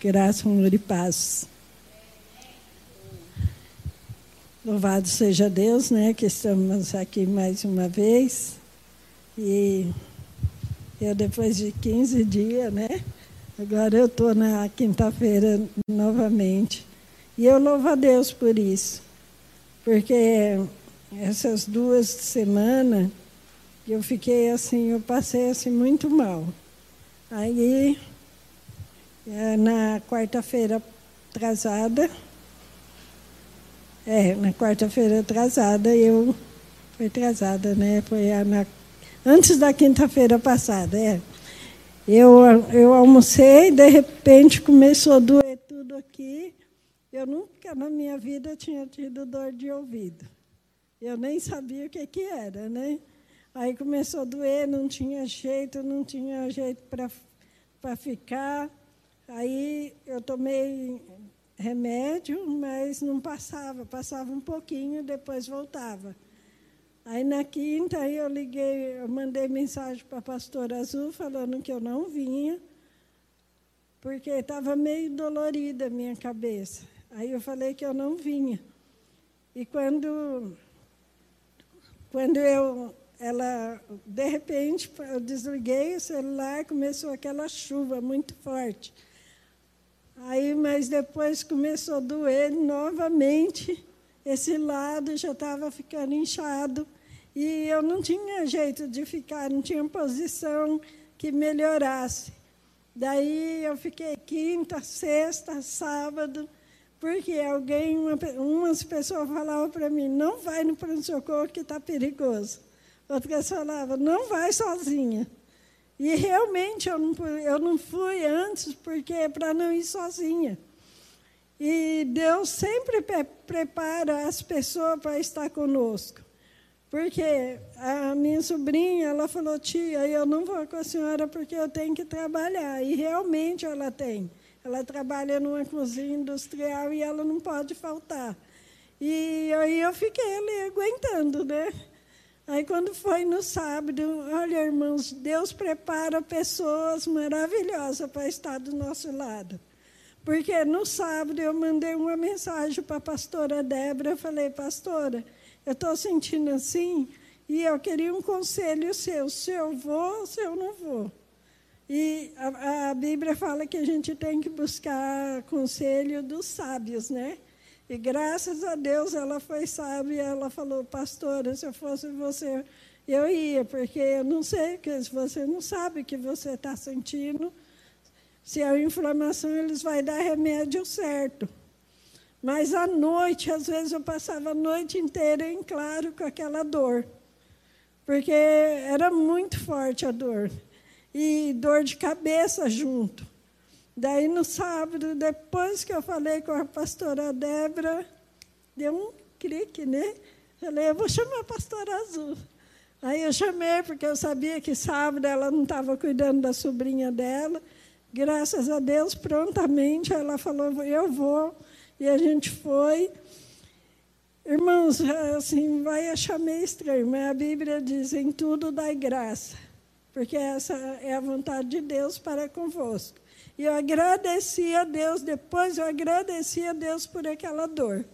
Graça, amor e paz. Louvado seja Deus, né, que estamos aqui mais uma vez. E eu, depois de 15 dias, né, agora eu estou na quinta-feira novamente. E eu louvo a Deus por isso, porque essas duas semanas eu fiquei assim, eu passei assim muito mal. Aí na quarta-feira atrasada, é, na quarta-feira atrasada, eu. Foi atrasada, né? Foi na, antes da quinta-feira passada, é. Eu, eu almocei, de repente começou a doer tudo aqui. Eu nunca na minha vida tinha tido dor de ouvido. Eu nem sabia o que, que era, né? Aí começou a doer, não tinha jeito, não tinha jeito para ficar. Aí eu tomei remédio, mas não passava, passava um pouquinho, depois voltava. Aí na quinta aí eu liguei, eu mandei mensagem para a pastora Azul falando que eu não vinha, porque estava meio dolorida a minha cabeça. Aí eu falei que eu não vinha. E quando quando eu ela de repente eu desliguei o celular, começou aquela chuva muito forte. Aí, mas depois começou a doer novamente. Esse lado já estava ficando inchado. E eu não tinha jeito de ficar, não tinha posição que melhorasse. Daí eu fiquei quinta, sexta, sábado, porque alguém, uma, umas pessoas falavam para mim, não vai no pronto-socorro que está perigoso. Outras falavam, não vai sozinha. E realmente eu não, eu não fui antes, porque é para não ir sozinha. E Deus sempre prepara as pessoas para estar conosco. Porque a minha sobrinha, ela falou, tia, eu não vou com a senhora porque eu tenho que trabalhar. E realmente ela tem. Ela trabalha numa cozinha industrial e ela não pode faltar. E aí eu fiquei ali aguentando, né? Aí, quando foi no sábado, olha, irmãos, Deus prepara pessoas maravilhosas para estar do nosso lado. Porque no sábado eu mandei uma mensagem para a pastora Débora. Eu falei, pastora, eu estou sentindo assim e eu queria um conselho seu, se eu vou ou se eu não vou. E a, a Bíblia fala que a gente tem que buscar conselho dos sábios, né? E graças a Deus ela foi sábia, ela falou, pastora, se eu fosse você, eu ia, porque eu não sei, que você não sabe o que você está sentindo, se é inflamação, eles vão dar remédio certo. Mas à noite, às vezes eu passava a noite inteira em claro com aquela dor, porque era muito forte a dor, e dor de cabeça junto. Daí no sábado, depois que eu falei com a pastora Débora, deu um clique, né? Falei, eu vou chamar a pastora Azul. Aí eu chamei, porque eu sabia que sábado ela não estava cuidando da sobrinha dela. Graças a Deus, prontamente ela falou, eu vou. E a gente foi. Irmãos, assim, vai achar meio estranho, mas a Bíblia diz, em tudo dai graça. Porque essa é a vontade de Deus para convosco. E eu agradeci a Deus, depois eu agradeci a Deus por aquela dor.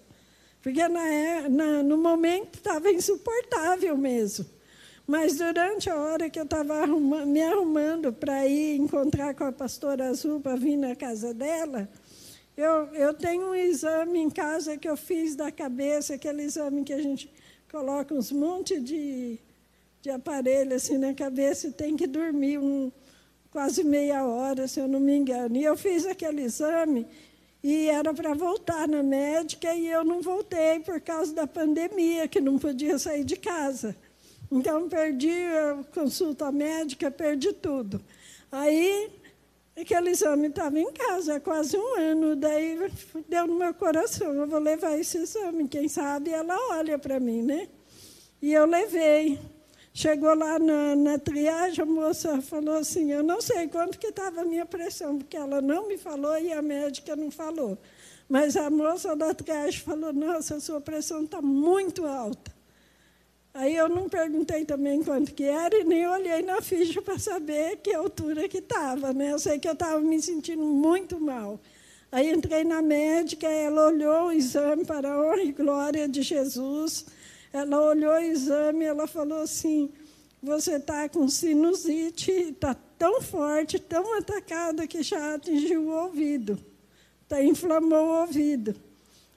Porque na, é, na, no momento estava insuportável mesmo. Mas durante a hora que eu estava me arrumando para ir encontrar com a pastora Azul para vir na casa dela, eu, eu tenho um exame em casa que eu fiz da cabeça, aquele exame que a gente coloca uns montes de, de aparelho assim na cabeça e tem que dormir um, quase meia hora, se eu não me engano. E eu fiz aquele exame e era para voltar na médica e eu não voltei por causa da pandemia, que não podia sair de casa. Então, perdi a consulta médica, perdi tudo. Aí, aquele exame estava em casa há quase um ano, daí deu no meu coração, eu vou levar esse exame, quem sabe ela olha para mim, né? E eu levei. Chegou lá na, na, triagem, a moça falou assim, eu não sei quanto que estava a minha pressão, porque ela não me falou e a médica não falou. Mas a moça da triagem falou, nossa, a sua pressão está muito alta. Aí eu não perguntei também quanto que era e nem olhei na ficha para saber que altura que estava. Né? Eu sei que eu estava me sentindo muito mal. Aí entrei na médica, ela olhou o exame para a honra e glória de Jesus. Ela olhou o exame ela falou assim, você está com sinusite, está tão forte, tão atacada que já atingiu o ouvido. Tá, inflamou o ouvido.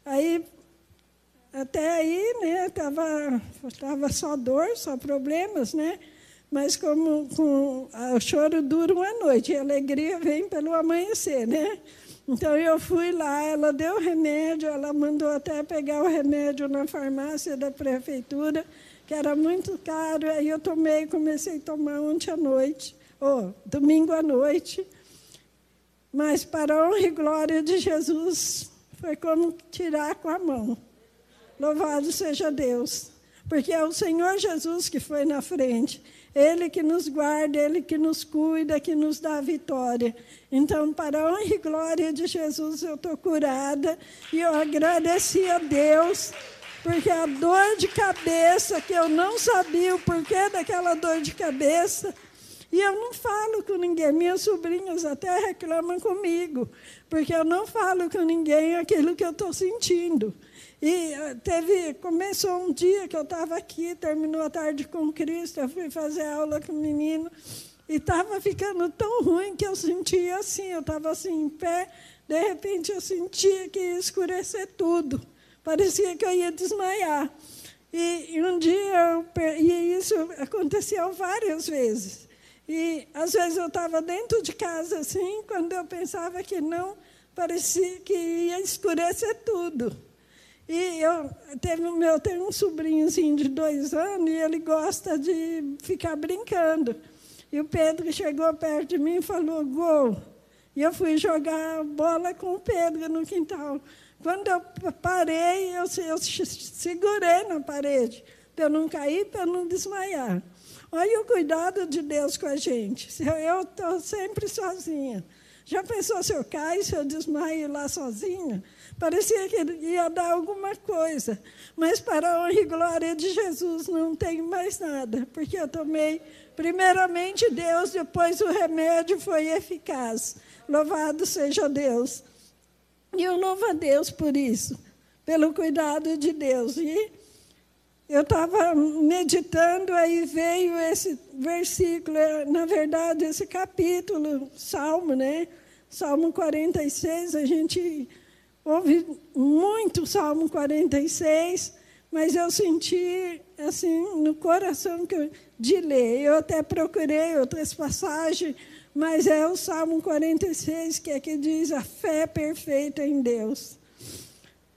Aí até aí, né, tava, tava só dor, só problemas, né? Mas como com, o choro dura uma noite, a alegria vem pelo amanhecer, né? Então eu fui lá, ela deu remédio, ela mandou até pegar o remédio na farmácia da prefeitura, que era muito caro, aí eu tomei, comecei a tomar ontem à noite, ou domingo à noite. Mas para a honra e glória de Jesus, foi como tirar com a mão. Louvado seja Deus. Porque é o Senhor Jesus que foi na frente. Ele que nos guarda, Ele que nos cuida, que nos dá a vitória. Então, para a honra e glória de Jesus, eu estou curada. E eu agradeci a Deus, porque a dor de cabeça, que eu não sabia o porquê daquela dor de cabeça, e eu não falo com ninguém. Minhas sobrinhas até reclamam comigo, porque eu não falo com ninguém aquilo que eu estou sentindo. E eh, teve, começou um dia que eu estava aqui, terminou a tarde com Cristo, eu fui fazer aula com o menino, e estava ficando tão ruim que eu sentia assim, eu estava assim em pé, de repente eu sentia que ia escurecer tudo, parecia que eu ia desmaiar. E, e um dia, eu, e isso aconteceu várias vezes. E às vezes eu estava dentro de casa assim, quando eu pensava que não, parecia que ia escurecer tudo. E eu teve meu tem um sobrinhozinho de dois anos e ele gosta de ficar brincando. E o Pedro chegou perto de mim e falou gol. E eu fui jogar bola com o Pedro no quintal. Quando eu parei, eu, eu segurei na parede para eu não cair, para eu não desmaiar. Olha o cuidado de Deus com a gente. Eu estou sempre sozinha. Já pensou se eu caio, se eu desmaio lá sozinha? Parecia que ia dar alguma coisa. Mas para a honra e glória de Jesus não tenho mais nada, porque eu tomei primeiramente Deus, depois o remédio foi eficaz. Louvado seja Deus. E eu louvo a Deus por isso, pelo cuidado de Deus. E eu estava meditando, aí veio esse versículo, na verdade, esse capítulo, Salmo, né? Salmo 46, a gente ouve muito Salmo 46, mas eu senti assim no coração que de ler. Eu até procurei outras passagens, mas é o Salmo 46 que é que diz a fé perfeita em Deus.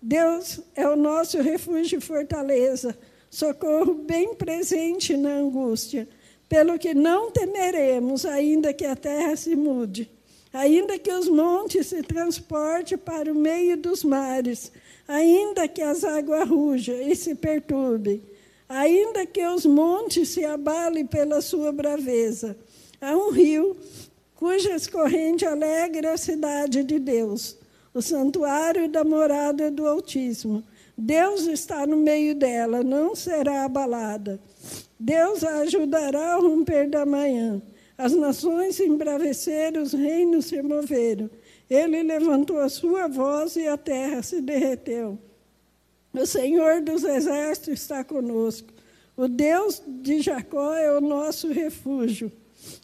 Deus é o nosso refúgio e fortaleza, socorro bem presente na angústia, pelo que não temeremos, ainda que a terra se mude Ainda que os montes se transportem para o meio dos mares, ainda que as águas rujam e se perturbem, ainda que os montes se abalem pela sua braveza, há um rio cujas correntes alegra a cidade de Deus, o santuário da morada do Altíssimo. Deus está no meio dela, não será abalada. Deus a ajudará ao romper da manhã. As nações se embraveceram, os reinos se moveram. Ele levantou a sua voz e a terra se derreteu. O Senhor dos exércitos está conosco. O Deus de Jacó é o nosso refúgio.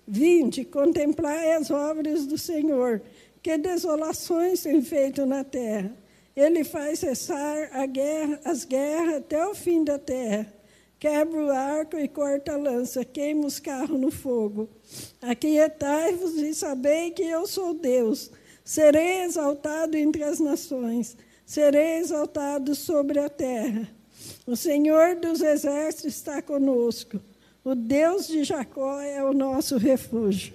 Vinde, contemplai as obras do Senhor, que desolações tem feito na terra. Ele faz cessar guerra, as guerras até o fim da terra quebra o arco e corta a lança, queima os carros no fogo. Aquietai-vos e sabei que eu sou Deus. Serei exaltado entre as nações, serei exaltado sobre a terra. O Senhor dos exércitos está conosco. O Deus de Jacó é o nosso refúgio.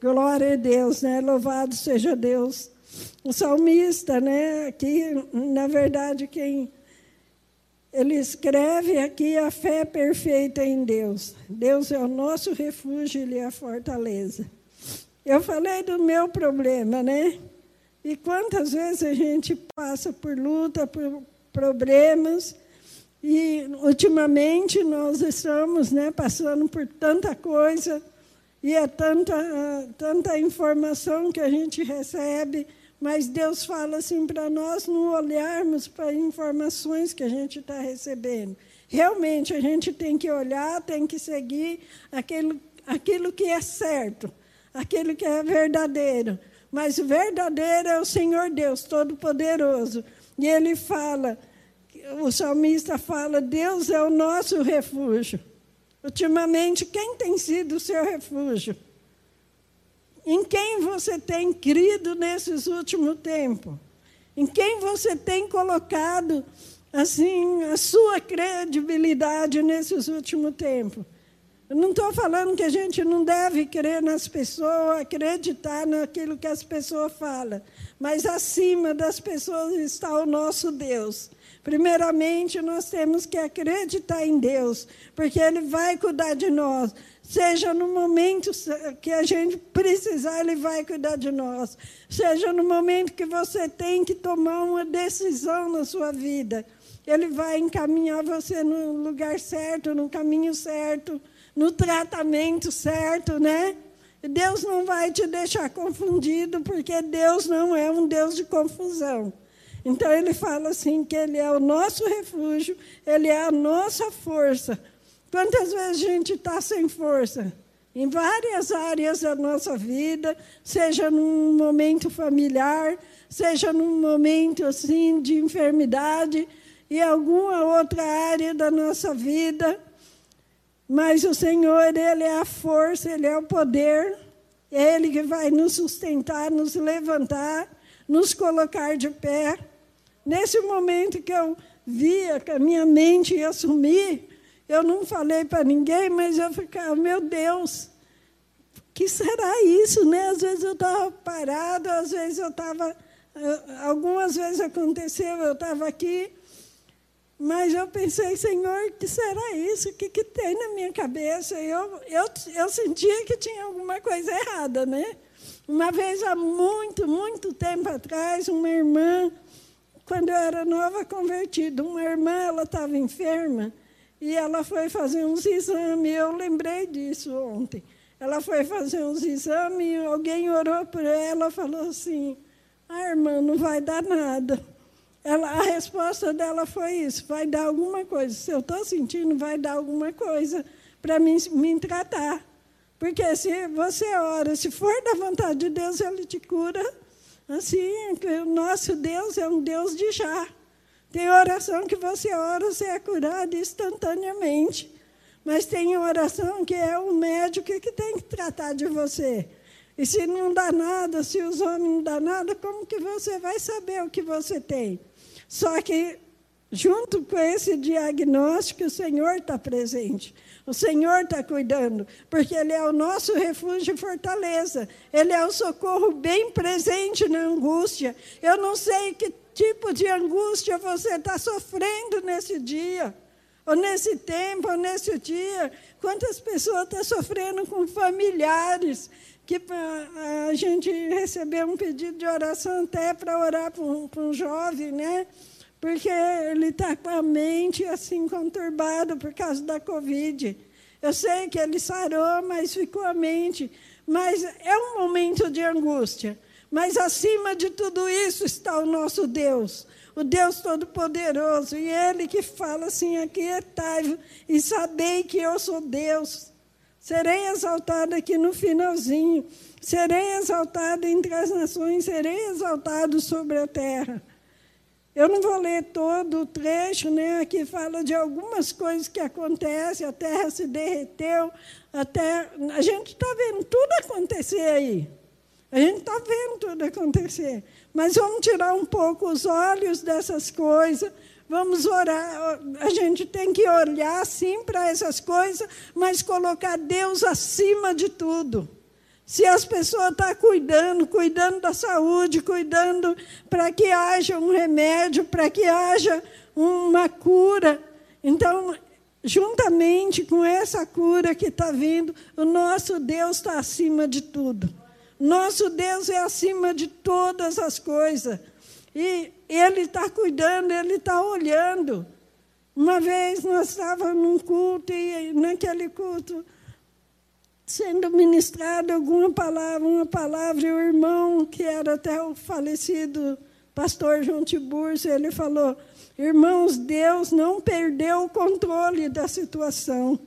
Glória a Deus, né? Louvado seja Deus. O salmista, né? Aqui, na verdade, quem ele escreve aqui a fé perfeita em Deus. Deus é o nosso refúgio, Ele é a fortaleza. Eu falei do meu problema, né? E quantas vezes a gente passa por luta, por problemas, E, ultimamente, nós estamos né, passando por tanta coisa, e é tanta, tanta informação que a gente recebe, mas Deus fala assim para nós não olharmos para informações que a gente está recebendo. Realmente, a gente tem que olhar, tem que seguir aquilo, aquilo que é certo, aquilo que é verdadeiro. Mas o verdadeiro é o Senhor Deus Todo-Poderoso. E ele fala, o salmista fala: Deus é o nosso refúgio. Ultimamente, quem tem sido o seu refúgio? Em quem você tem crido nesses últimos tempos? Em quem você tem colocado assim a sua credibilidade nesses últimos tempos? Eu não estou falando que a gente não deve crer nas pessoas, acreditar naquilo que as pessoas falam, mas acima das pessoas está o nosso Deus. Primeiramente, nós temos que acreditar em Deus, porque Ele vai cuidar de nós. Seja no momento que a gente precisar, Ele vai cuidar de nós. Seja no momento que você tem que tomar uma decisão na sua vida, Ele vai encaminhar você no lugar certo, no caminho certo, no tratamento certo, né? Deus não vai te deixar confundido, porque Deus não é um Deus de confusão. Então ele fala assim que ele é o nosso refúgio, ele é a nossa força. Quantas vezes a gente está sem força? Em várias áreas da nossa vida, seja num momento familiar, seja num momento assim de enfermidade e alguma outra área da nossa vida. Mas o Senhor, ele é a força, ele é o poder, é ele que vai nos sustentar, nos levantar, nos colocar de pé. Nesse momento que eu via que a minha mente ia sumir, eu não falei para ninguém, mas eu ficava, meu Deus, que será isso, né? Às vezes eu estava parado, às vezes eu estava. Algumas vezes aconteceu, eu estava aqui, mas eu pensei, Senhor, que será isso? O que, que tem na minha cabeça? Eu, eu, eu sentia que tinha alguma coisa errada, né? Uma vez, há muito, muito tempo atrás, uma irmã quando eu era nova convertida, uma irmã ela estava enferma e ela foi fazer uns exames. Eu lembrei disso ontem. Ela foi fazer uns exames alguém orou por ela falou assim: Ah, irmã, não vai dar nada. Ela, a resposta dela foi isso: vai dar alguma coisa. Se eu estou sentindo, vai dar alguma coisa para me, me tratar. Porque se você ora, se for da vontade de Deus, Ele te cura Assim, o nosso Deus é um Deus de já. Tem oração que você ora, você é curado instantaneamente. Mas tem oração que é o médico que tem que tratar de você. E se não dá nada, se os homens não dão nada, como que você vai saber o que você tem? Só que, junto com esse diagnóstico, o Senhor está presente. O Senhor está cuidando, porque Ele é o nosso refúgio e fortaleza. Ele é o socorro bem presente na angústia. Eu não sei que tipo de angústia você está sofrendo nesse dia, ou nesse tempo, ou nesse dia. Quantas pessoas estão sofrendo com familiares que a gente recebeu um pedido de oração até para orar para um, um jovem, né? Porque ele está com a mente assim conturbada por causa da Covid. Eu sei que ele sarou, mas ficou a mente. Mas é um momento de angústia. Mas acima de tudo isso está o nosso Deus, o Deus Todo-Poderoso. E Ele que fala assim: aquietai e sabei que eu sou Deus. Serei exaltado aqui no finalzinho. Serei exaltado entre as nações, serei exaltado sobre a terra. Eu não vou ler todo o trecho, né? Aqui fala de algumas coisas que acontecem, a terra se derreteu, até a gente está vendo tudo acontecer aí. A gente está vendo tudo acontecer. Mas vamos tirar um pouco os olhos dessas coisas, vamos orar. A gente tem que olhar sim para essas coisas, mas colocar Deus acima de tudo. Se as pessoas estão tá cuidando, cuidando da saúde, cuidando para que haja um remédio, para que haja uma cura. Então, juntamente com essa cura que está vindo, o nosso Deus está acima de tudo. Nosso Deus é acima de todas as coisas. E Ele está cuidando, Ele está olhando. Uma vez nós estávamos num culto e naquele culto sendo ministrada alguma palavra, uma palavra, e o irmão, que era até o falecido pastor João Tiburcio, ele falou: Irmãos, Deus não perdeu o controle da situação.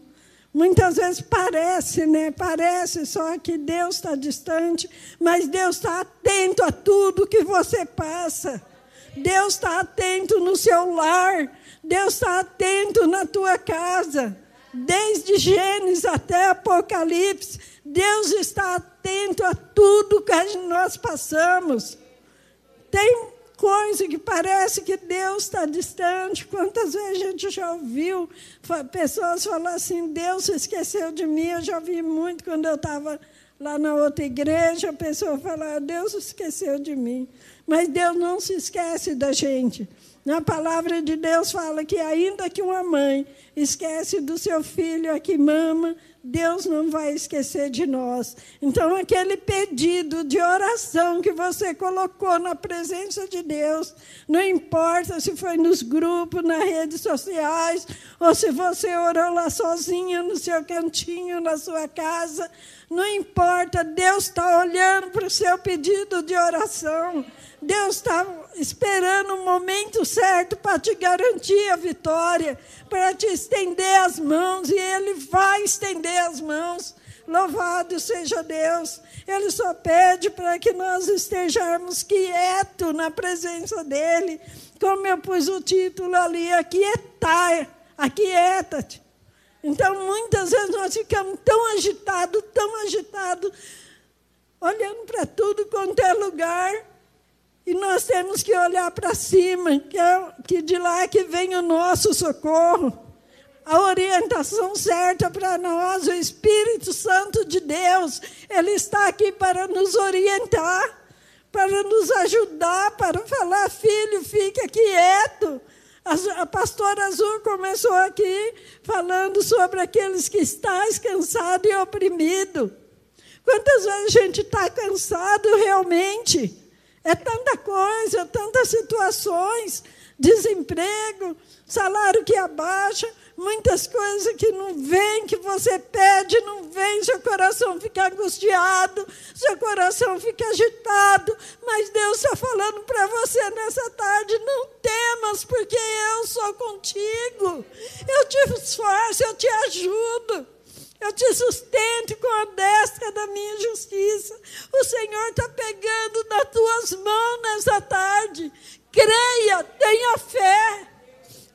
Muitas vezes parece, né? Parece só que Deus está distante, mas Deus está atento a tudo que você passa. Deus está atento no seu lar. Deus está atento na tua casa. Desde Gênesis até Apocalipse, Deus está atento a tudo que nós passamos. Tem coisa que parece que Deus está distante. Quantas vezes a gente já ouviu pessoas falar assim: Deus esqueceu de mim? Eu já ouvi muito quando eu estava lá na outra igreja, a pessoa falar: Deus esqueceu de mim. Mas Deus não se esquece da gente. Na palavra de Deus fala que ainda que uma mãe esquece do seu filho a que mama, Deus não vai esquecer de nós. Então, aquele pedido de oração que você colocou na presença de Deus, não importa se foi nos grupos, nas redes sociais, ou se você orou lá sozinha no seu cantinho, na sua casa, não importa, Deus está olhando para o seu pedido de oração. Deus está esperando o momento certo para te garantir a vitória, para te estender as mãos, e Ele vai estender as mãos. Louvado seja Deus. Ele só pede para que nós estejamos quietos na presença dEle. Como eu pus o título ali, aquietar, aquieta-te. Então, muitas vezes nós ficamos tão agitados, tão agitados, olhando para tudo quanto é lugar, e nós temos que olhar para cima, que, é, que de lá é que vem o nosso socorro. A orientação certa para nós, o Espírito Santo de Deus, Ele está aqui para nos orientar, para nos ajudar, para falar, filho, fica quieto. A, pastora Azul começou aqui falando sobre aqueles que estão cansados e oprimidos. Quantas vezes a gente está cansado realmente? É tanta coisa, tantas situações, desemprego, salário que abaixa, muitas coisas que não vêm, que você pede, não vem, seu coração fica angustiado, seu coração fica agitado, mas Deus está falando para você nessa tarde: não temas, porque eu sou contigo, eu te esforço, eu te ajudo. Eu te sustento com a destra da minha justiça. O Senhor está pegando nas tuas mãos nessa tarde. Creia, tenha fé.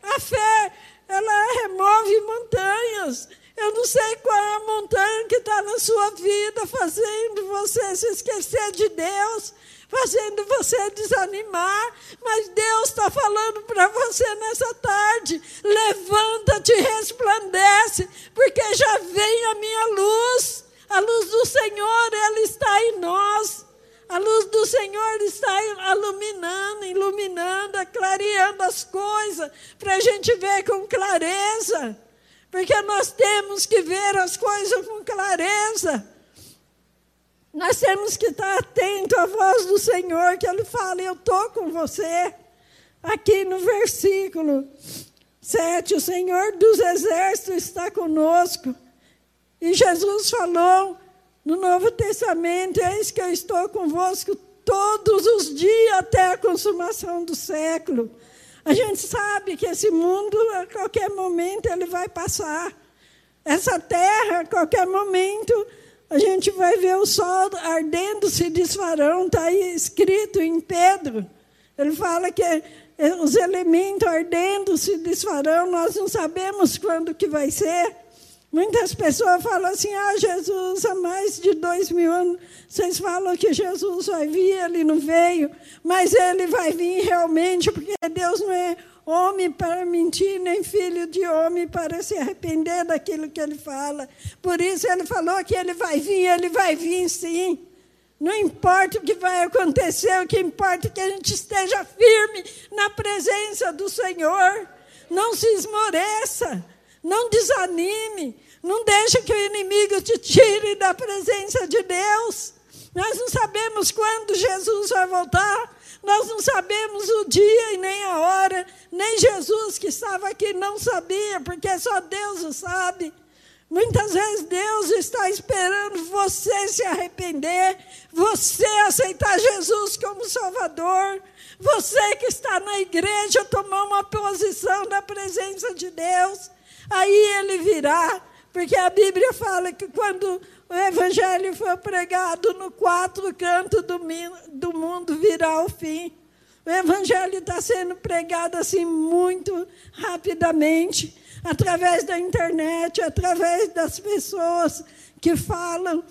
A fé, ela remove montanhas. Eu não sei qual é a montanha que está na sua vida, fazendo você se esquecer de Deus, fazendo você desanimar, mas Deus está falando para você nessa tarde: levanta-te e resplandece, porque já vem a minha luz. A luz do Senhor, ela está em nós. A luz do Senhor está iluminando, iluminando, clareando as coisas, para a gente ver com clareza. Porque nós temos que ver as coisas com clareza. Nós temos que estar atento à voz do Senhor, que Ele fala: Eu estou com você. Aqui no versículo 7, o Senhor dos Exércitos está conosco. E Jesus falou no Novo Testamento: Eis que eu estou convosco todos os dias até a consumação do século. A gente sabe que esse mundo, a qualquer momento, ele vai passar. Essa terra, a qualquer momento, a gente vai ver o sol ardendo se desfarão, está aí escrito em Pedro. Ele fala que os elementos ardendo se desfarão, nós não sabemos quando que vai ser. Muitas pessoas falam assim, ah, Jesus, há mais de dois mil anos, vocês falam que Jesus vai vir, ele não veio, mas ele vai vir realmente, porque Deus não é homem para mentir, nem filho de homem para se arrepender daquilo que ele fala. Por isso ele falou que ele vai vir, ele vai vir sim. Não importa o que vai acontecer, o que importa é que a gente esteja firme na presença do Senhor. Não se esmoreça, não desanime, não deixe que o inimigo te tire da presença de Deus. Nós não sabemos quando Jesus vai voltar, Nós não sabemos o dia e nem a hora, nem Jesus que estava aqui não sabia, porque só Deus o sabe. Muitas vezes Deus está esperando você se arrepender, você aceitar Jesus como Salvador, você que está na igreja tomar uma posição na presença de Deus, aí ele virá, porque a Bíblia fala que quando o Evangelho for pregado no quatro cantos do, do mundo, virá o fim. O Evangelho está sendo pregado assim muito rapidamente, através da internet, através das pessoas que falam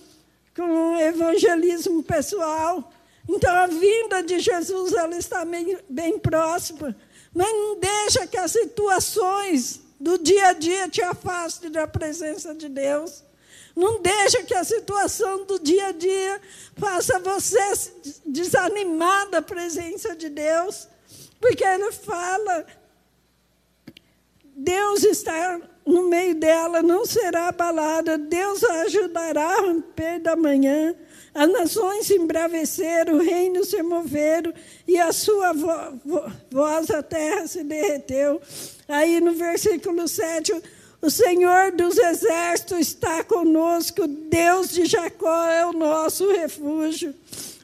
com evangelismo pessoal. Então, a vinda de Jesus ela está bem, bem próxima. Mas não deixa que as situações do dia a dia te afastem da presença de Deus. Não deixa que a situação do dia a dia faça você desanimar da presença de Deus. Porque ele fala, Deus está no meio dela, não será abalada, Deus a ajudará a romper da manhã. As nações se embraveceram, o reino se moveram, e a sua vo vo voz, a terra se derreteu. Aí no versículo 7, o Senhor dos exércitos está conosco, Deus de Jacó é o nosso refúgio.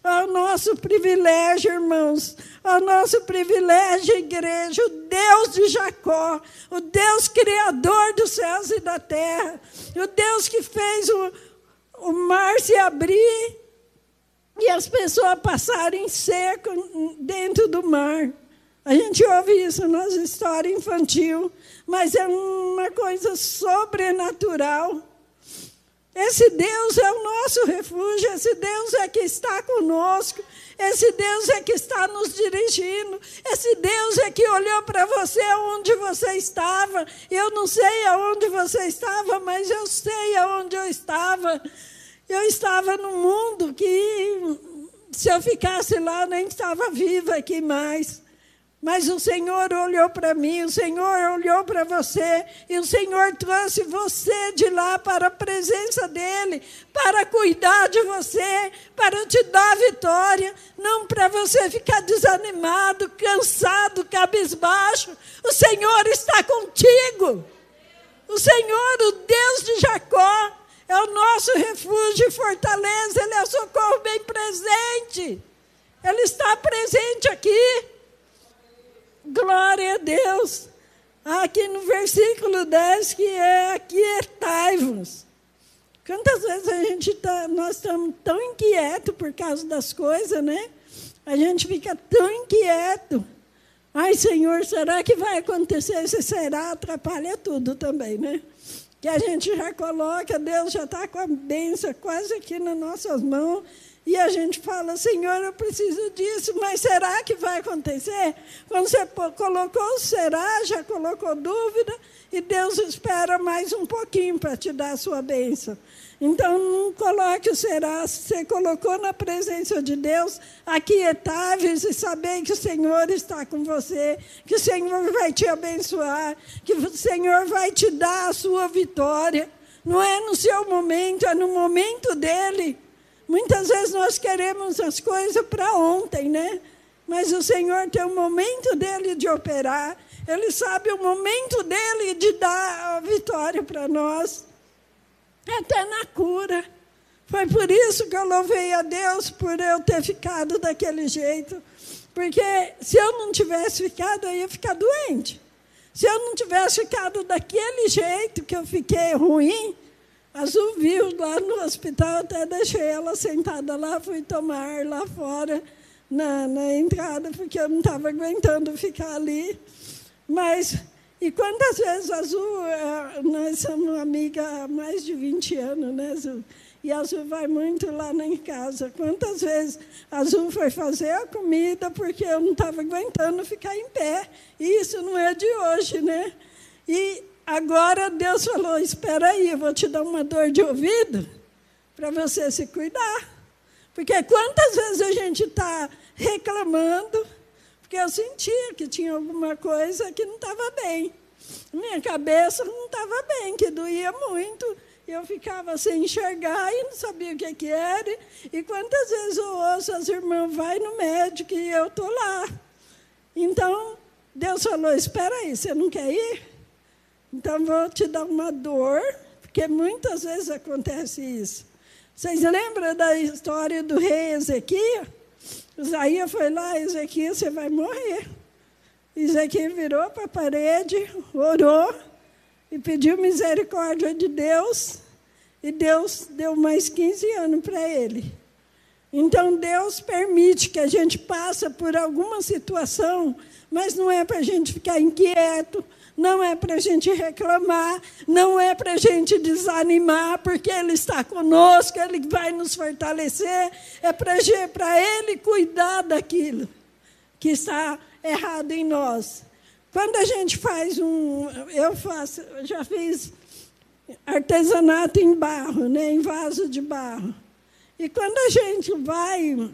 O nosso privilégio, irmãos, o nosso privilégio, igreja, o Deus de Jacó, o Deus criador dos céus e da terra, o Deus que fez o, o mar se abrir e as pessoas passarem seco dentro do mar. A gente ouve isso nas histórias infantil, mas é uma coisa sobrenatural. Esse Deus é o nosso refúgio, esse Deus é que está conosco, esse Deus é que está nos dirigindo, esse Deus é que olhou para você onde você estava. Eu não sei aonde você estava, mas eu sei aonde eu estava. Eu estava num mundo que, se eu ficasse lá, nem estava viva aqui mais. Mas o Senhor olhou para mim, o Senhor olhou para você, e o Senhor trouxe você de lá para a presença dEle, para cuidar de você, para te dar vitória, não para você ficar desanimado, cansado, cabisbaixo. O Senhor está contigo. O Senhor, o Deus de Jacó, é o nosso refúgio e fortaleza, Ele é o socorro bem presente. Ele está presente aqui. Glória a Deus. Aqui no versículo 10, que é aquietai-vos. Quantas vezes a gente tá, nós estamos tão inquietos por causa das coisas, né? A gente fica tão inquieto. Ai, Senhor, será que vai acontecer? Se será, atrapalha tudo também, né? Que a gente já coloca, Deus já está com a bênção quase aqui nas nossas mãos, e a gente fala, Senhor, eu preciso disso, mas será que vai acontecer? Quando você colocou será, já colocou dúvida, e Deus espera mais um pouquinho para te dar a sua bênção. Então, não coloque o será. Você colocou na presença de Deus, aquietáveis e saber que o Senhor está com você, que o Senhor vai te abençoar, que o Senhor vai te dar a sua vitória. Não é no seu momento, é no momento dele. Muitas vezes nós queremos as coisas para ontem, né? Mas o Senhor tem o momento dele de operar, ele sabe o momento dele de dar a vitória para nós até na cura. Foi por isso que eu louvei a Deus por eu ter ficado daquele jeito. Porque se eu não tivesse ficado, eu ia ficar doente. Se eu não tivesse ficado daquele jeito que eu fiquei ruim, Azul viu lá no hospital, até deixei ela sentada lá, fui tomar ar lá fora, na, na entrada, porque eu não estava aguentando ficar ali. Mas e quantas vezes a Azul, eh, nós somos amiga há mais de 20 anos, né, Azul? E a Azul vai muito lá na casa. Quantas vezes a Azul foi fazer a comida porque eu não estava aguentando ficar em pé. E isso não é de hoje, né? E agora Deus falou: espera aí, eu vou te dar uma dor de ouvido para você se cuidar. Porque quantas vezes a gente está reclamando, porque eu sentia que tinha alguma coisa que não estava bem. Minha cabeça não estava bem, que doía muito. eu ficava sem enxergar e não sabia o que, que era. E quantas vezes eu ouço as irmãs, vai no médico e eu estou lá. Então, Deus falou, espera aí, você não quer ir? Então, vou te dar uma dor, porque muitas vezes acontece isso. Vocês lembram da história do rei Ezequiel? Isaías foi lá, Ezequiel, você vai morrer. Ezequiel virou para a parede, orou e pediu misericórdia de Deus. E Deus deu mais 15 anos para ele. Então Deus permite que a gente passe por alguma situação, mas não é para a gente ficar inquieto, não é para a gente reclamar, não é para a gente desanimar, porque Ele está conosco, Ele vai nos fortalecer, é para Ele cuidar daquilo que está errado em nós. Quando a gente faz um. Eu faço, já fiz artesanato em barro, né, em vaso de barro. E quando a gente vai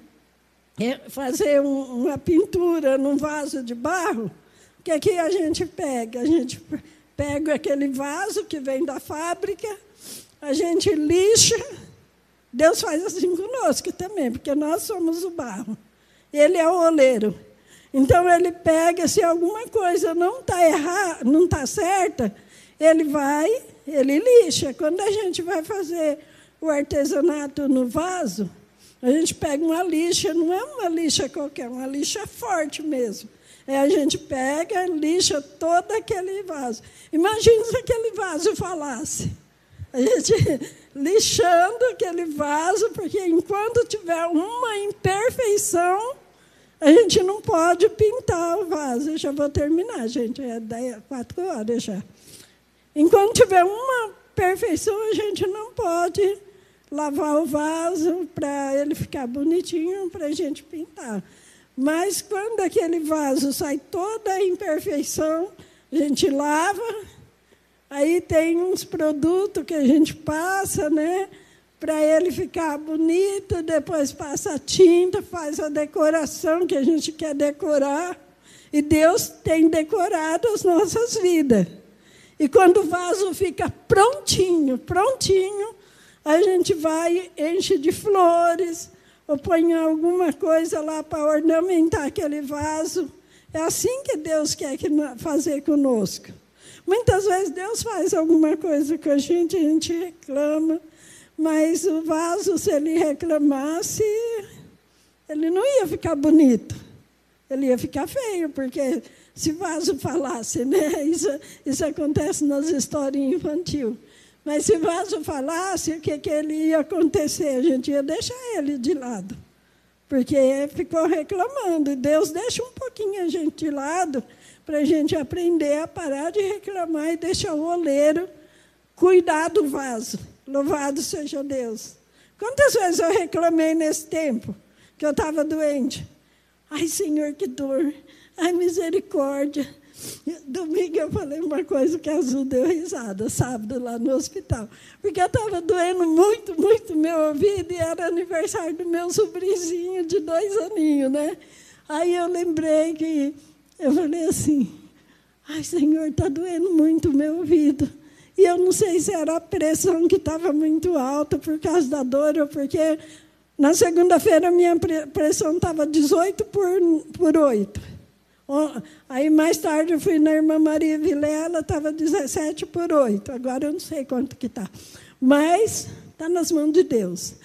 é, fazer uma pintura num vaso de barro, que, é que a gente pega? A gente pega aquele vaso que vem da fábrica, a gente lixa. Deus faz assim conosco também, porque nós somos o barro. Ele é o oleiro. Então ele pega, se alguma coisa não está errada, não está certa, ele vai, ele lixa. Quando a gente vai fazer o artesanato no vaso, a gente pega uma lixa, não é uma lixa qualquer, uma lixa forte mesmo. É, a gente pega, lixa todo aquele vaso. Imagina se aquele vaso falasse. A gente lixando aquele vaso, porque enquanto tiver uma imperfeição, a gente não pode pintar o vaso. Eu já vou terminar, gente. É quatro horas já. Enquanto tiver uma perfeição, a gente não pode lavar o vaso para ele ficar bonitinho para a gente pintar. Mas quando aquele vaso sai toda a imperfeição, a gente lava, aí tem uns produtos que a gente passa, né? para ele ficar bonito, depois passa a tinta, faz a decoração que a gente quer decorar. E Deus tem decorado as nossas vidas. E quando o vaso fica prontinho, prontinho, a gente vai, enche de flores, ou põe alguma coisa lá para ornamentar aquele vaso. É assim que Deus quer fazer conosco. Muitas vezes Deus faz alguma coisa com a gente, a gente reclama, mas o vaso, se ele reclamasse, ele não ia ficar bonito. Ele ia ficar feio, porque se vaso falasse, né? Isso, isso acontece nas histórias infantil. Mas se vaso falasse, o que, que ele ia acontecer? A gente ia deixar ele de lado. Porque ficou reclamando. E Deus deixa um pouquinho a gente de lado para a gente aprender a parar de reclamar e deixar o oleiro cuidar do vaso. Louvado seja Deus. Quantas vezes eu reclamei nesse tempo que eu estava doente? Ai, Senhor, que dor. Ai, misericórdia. Domingo eu falei uma coisa que a Azul deu risada, sábado, lá no hospital. Porque eu estava doendo muito, muito meu ouvido e era aniversário do meu sobrinho de dois aninhos, né? Aí eu lembrei que eu falei assim, ai, Senhor, está doendo muito meu ouvido. E eu não sei se era a pressão que estava muito alta por causa da dor ou porque na segunda-feira minha pressão estava 18 por, por 8. Aí mais tarde eu fui na irmã Maria Vilela, estava 17 por 8. Agora eu não sei quanto que está. Mas está nas mãos de Deus.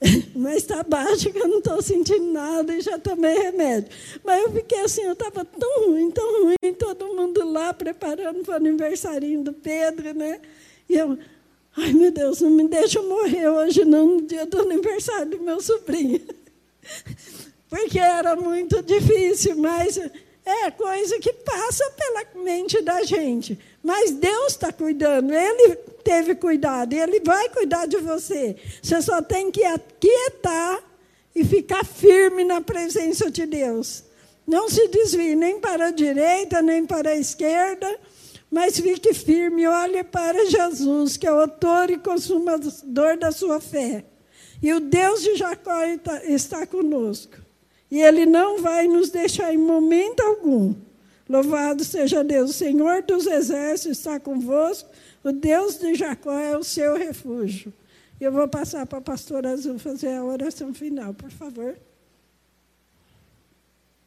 Mas está baixo que eu não estou sentindo nada e já tomei remédio. Mas eu fiquei assim, eu estava tão ruim, tão ruim, todo mundo lá preparando para o aniversário do Pedro, né? E eu, ai meu Deus, não me deixa morrer hoje, não, no dia do aniversário do meu sobrinho. Porque era muito difícil, mas é coisa que passa pela mente da gente. Mas Deus está cuidando, Ele teve cuidado, Ele vai cuidar de você. Você só tem que aquietar e ficar firme na presença de Deus. Não se desvie nem para a direita, nem para a esquerda, mas fique firme, olhe para Jesus, que é o autor e consumador da sua fé. E o Deus de Jacó está conosco. E Ele não vai nos deixar em momento algum. Louvado seja Deus, o Senhor dos exércitos está convosco, o Deus de Jacó é o seu refúgio. Eu vou passar para a pastora Azul fazer a oração final, por favor.